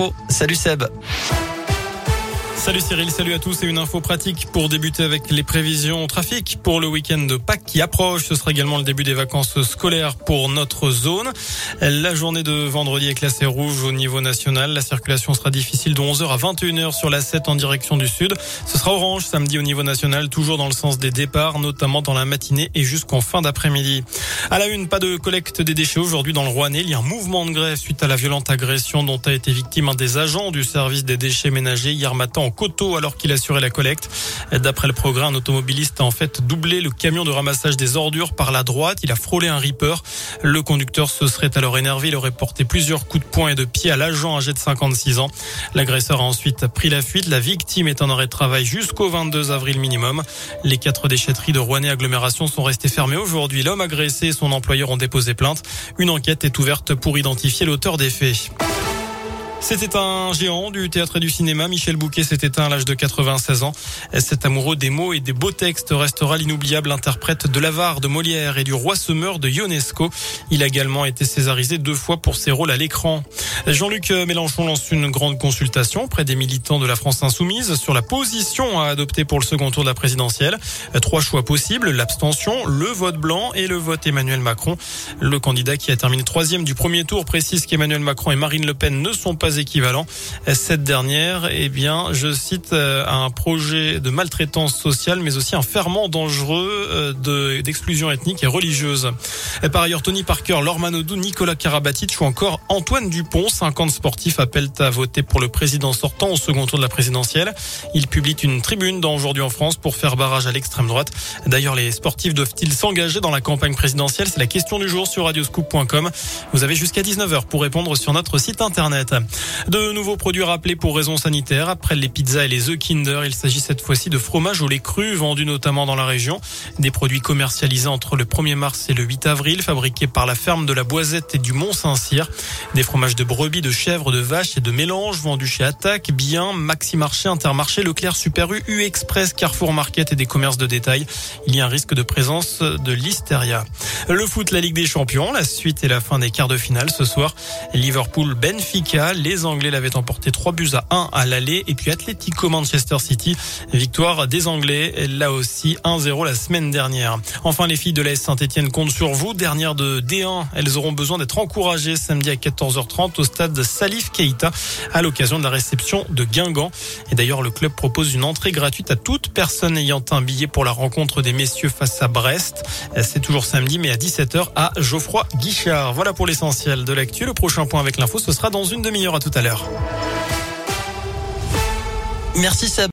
Oh, salut Seb. Salut Cyril, salut à tous et une info pratique pour débuter avec les prévisions trafic pour le week-end de Pâques qui approche. Ce sera également le début des vacances scolaires pour notre zone. La journée de vendredi est classée rouge au niveau national. La circulation sera difficile de 11h à 21h sur la 7 en direction du sud. Ce sera orange samedi au niveau national, toujours dans le sens des départs, notamment dans la matinée et jusqu'en fin d'après-midi. À la une, pas de collecte des déchets aujourd'hui dans le Rouennais. Il y a un mouvement de grève suite à la violente agression dont a été victime un des agents du service des déchets ménagers hier matin coteau alors qu'il assurait la collecte. D'après le progrès, un automobiliste a en fait doublé le camion de ramassage des ordures par la droite. Il a frôlé un ripper. Le conducteur se serait alors énervé. Il aurait porté plusieurs coups de poing et de pied à l'agent âgé de 56 ans. L'agresseur a ensuite pris la fuite. La victime est en arrêt de travail jusqu'au 22 avril minimum. Les quatre déchetteries de Rouennais agglomération sont restées fermées aujourd'hui. L'homme agressé et son employeur ont déposé plainte. Une enquête est ouverte pour identifier l'auteur des faits. C'était un géant du théâtre et du cinéma. Michel Bouquet s'est éteint à l'âge de 96 ans. Cet amoureux des mots et des beaux textes restera l'inoubliable interprète de l'avare de Molière et du roi semeur de Ionesco. Il a également été césarisé deux fois pour ses rôles à l'écran. Jean-Luc Mélenchon lance une grande consultation près des militants de la France insoumise sur la position à adopter pour le second tour de la présidentielle. Trois choix possibles, l'abstention, le vote blanc et le vote Emmanuel Macron. Le candidat qui a terminé troisième du premier tour précise qu'Emmanuel Macron et Marine Le Pen ne sont pas équivalent. Cette dernière, eh bien, je cite euh, un projet de maltraitance sociale, mais aussi un ferment dangereux euh, d'exclusion ethnique et religieuse. Et par ailleurs, Tony Parker, Laure Nicolas Karabatic ou encore Antoine Dupont, 50 sportifs appellent à voter pour le président sortant au second tour de la présidentielle. Ils publient une tribune dans Aujourd'hui en France pour faire barrage à l'extrême droite. D'ailleurs, les sportifs doivent-ils s'engager dans la campagne présidentielle? C'est la question du jour sur radioscoop.com. Vous avez jusqu'à 19h pour répondre sur notre site internet. De nouveaux produits rappelés pour raisons sanitaires. Après les pizzas et les œufs Kinder, il s'agit cette fois-ci de fromage au lait cru vendus notamment dans la région. Des produits commercialisés entre le 1er mars et le 8 avril, fabriqués par la ferme de la Boisette et du Mont-Saint-Cyr. Des fromages de brebis, de chèvres, de vaches et de mélanges vendus chez Attaque, Bien, Maxi Marché, Intermarché, Leclerc, Super U, U Express, Carrefour Market et des commerces de détail. Il y a un risque de présence de listeria. Le foot, la Ligue des Champions, la suite et la fin des quarts de finale ce soir. Liverpool, Benfica, Anglais l'avaient emporté 3 buts à 1 à l'aller et puis Atletico Manchester City, victoire des Anglais, là aussi 1-0 la semaine dernière. Enfin, les filles de l'AS Saint-Etienne comptent sur vous. Dernière de D1, elles auront besoin d'être encouragées samedi à 14h30 au stade Salif Keita à l'occasion de la réception de Guingamp. Et d'ailleurs, le club propose une entrée gratuite à toute personne ayant un billet pour la rencontre des messieurs face à Brest. C'est toujours samedi, mais à 17h à Geoffroy Guichard. Voilà pour l'essentiel de l'actu. Le prochain point avec l'info, ce sera dans une demi-heure à tout à l'heure. Merci Seb.